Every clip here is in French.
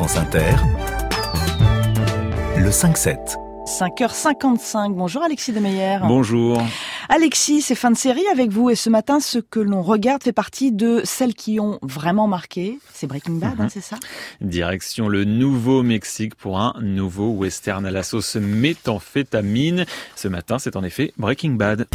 France Inter, le 5-7. 5h55. Bonjour Alexis Demeyer. Bonjour. Alexis, c'est fin de série avec vous et ce matin, ce que l'on regarde fait partie de celles qui ont vraiment marqué. C'est Breaking Bad, hein, c'est ça? Direction le Nouveau-Mexique pour un nouveau western à la sauce méthamphétamine. Ce matin, c'est en effet Breaking Bad.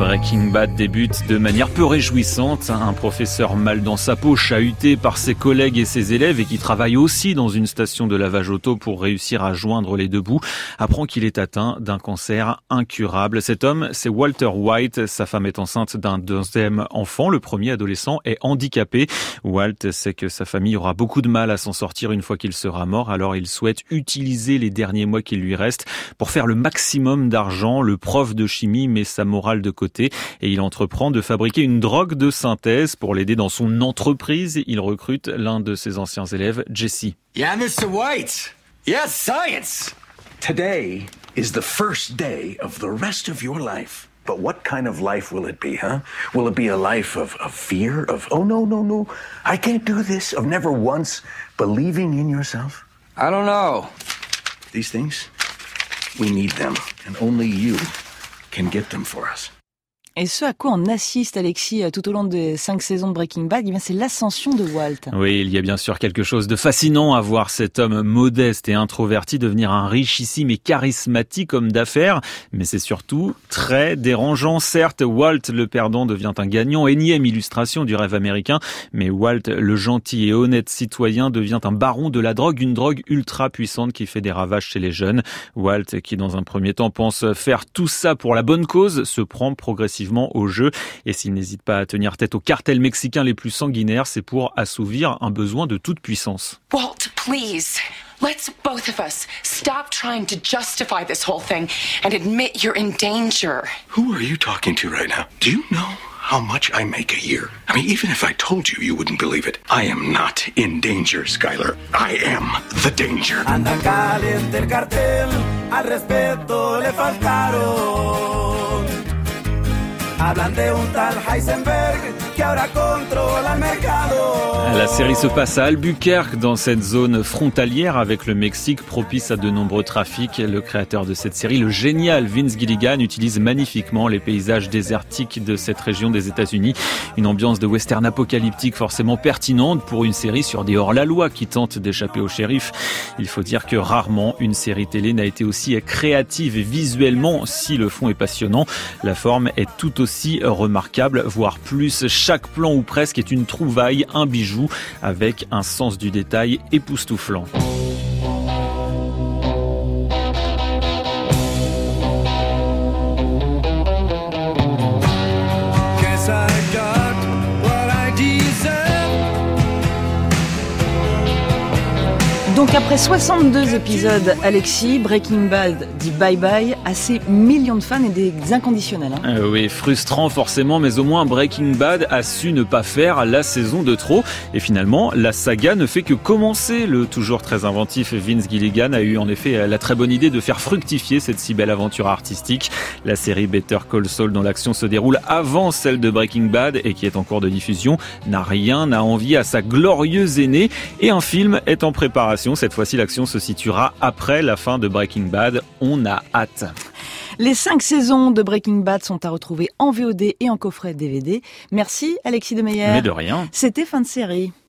Breaking Bad débute de manière peu réjouissante. Un professeur mal dans sa peau, chahuté par ses collègues et ses élèves et qui travaille aussi dans une station de lavage auto pour réussir à joindre les deux bouts, apprend qu'il est atteint d'un cancer incurable. Cet homme, c'est Walter White. Sa femme est enceinte d'un deuxième enfant. Le premier adolescent est handicapé. Walt sait que sa famille aura beaucoup de mal à s'en sortir une fois qu'il sera mort. Alors il souhaite utiliser les derniers mois qui lui restent pour faire le maximum d'argent. Le prof de chimie met sa morale de côté et il entreprend de fabriquer une drogue de synthèse pour l'aider dans son entreprise. Il recrute l'un de ses anciens élèves, Jesse. Yeah, Mr. White. Yes, science. Today is the first day of the rest of your life. But what kind of life will it be, huh? Will it be a life of, of fear, of, oh, no, no, no, I can't do this, of never once believing in yourself? I don't know. These things, we need them, and only you can get them for us. Et ce à quoi on assiste, Alexis, tout au long des cinq saisons de Breaking Bad, eh c'est l'ascension de Walt. Oui, il y a bien sûr quelque chose de fascinant à voir cet homme modeste et introverti devenir un richissime et charismatique homme d'affaires. Mais c'est surtout très dérangeant. Certes, Walt, le perdant, devient un gagnant, énième illustration du rêve américain. Mais Walt, le gentil et honnête citoyen, devient un baron de la drogue, une drogue ultra puissante qui fait des ravages chez les jeunes. Walt, qui dans un premier temps pense faire tout ça pour la bonne cause, se prend progressivement au jeu. Et s'il n'hésite pas à tenir tête aux cartels mexicains les plus sanguinaires, c'est pour assouvir un besoin de toute puissance. Walt, please. Let's both of us stop trying to justify this whole thing and admit you're in danger. Who are you talking to right now? Do you know how much I make a year? I mean, even if I told you, you wouldn't believe it. I am not in danger, Skylar. I am the danger. Anda caliente el cartel, al respeto le faltaron. Hablan de un tal Heisenberg que ahora controla el mercado. La série se passe à Albuquerque, dans cette zone frontalière avec le Mexique, propice à de nombreux trafics. Le créateur de cette série, le génial Vince Gilligan, utilise magnifiquement les paysages désertiques de cette région des États-Unis. Une ambiance de western apocalyptique forcément pertinente pour une série sur des hors-la-loi qui tentent d'échapper au shérif. Il faut dire que rarement une série télé n'a été aussi créative et visuellement, si le fond est passionnant, la forme est tout aussi aussi remarquable, voire plus. Chaque plan ou presque est une trouvaille, un bijou, avec un sens du détail époustouflant. Donc après 62 épisodes, Alexis, Breaking Bad dit bye bye à ses millions de fans et des inconditionnels. Hein. Euh, oui, frustrant forcément, mais au moins Breaking Bad a su ne pas faire la saison de trop. Et finalement, la saga ne fait que commencer. Le toujours très inventif Vince Gilligan a eu en effet la très bonne idée de faire fructifier cette si belle aventure artistique. La série Better Call Saul, dont l'action se déroule avant celle de Breaking Bad et qui est en cours de diffusion, n'a rien à envier à sa glorieuse aînée. Et un film est en préparation cette fois-ci, l'action se situera après la fin de Breaking Bad. On a hâte. Les cinq saisons de Breaking Bad sont à retrouver en VOD et en coffret DVD. Merci Alexis Demeyer. Mais de rien. C'était fin de série.